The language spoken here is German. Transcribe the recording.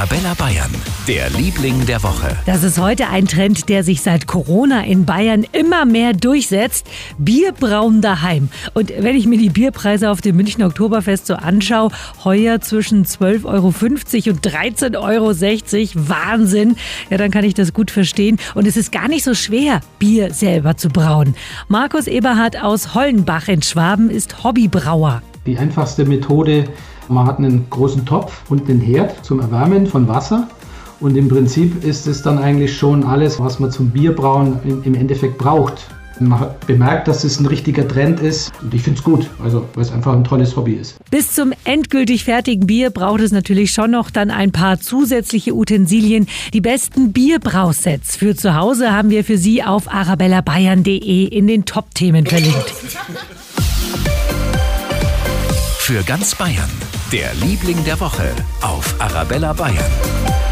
Arabella Bayern, der Liebling der Woche. Das ist heute ein Trend, der sich seit Corona in Bayern immer mehr durchsetzt. Bierbrauen daheim. Und wenn ich mir die Bierpreise auf dem München Oktoberfest so anschaue, heuer zwischen 12,50 Euro und 13,60 Euro. Wahnsinn. Ja, dann kann ich das gut verstehen. Und es ist gar nicht so schwer, Bier selber zu brauen. Markus Eberhardt aus Hollenbach in Schwaben ist Hobbybrauer. Die einfachste Methode, man hat einen großen Topf und den Herd zum Erwärmen von Wasser. Und im Prinzip ist es dann eigentlich schon alles, was man zum Bierbrauen im Endeffekt braucht. Man hat bemerkt, dass es ein richtiger Trend ist und ich finde es gut, also weil es einfach ein tolles Hobby ist. Bis zum endgültig fertigen Bier braucht es natürlich schon noch dann ein paar zusätzliche Utensilien. Die besten Bierbrausets für zu Hause haben wir für Sie auf arabellabayern.de in den Top-Themen verlinkt. Für ganz Bayern, der Liebling der Woche auf Arabella Bayern.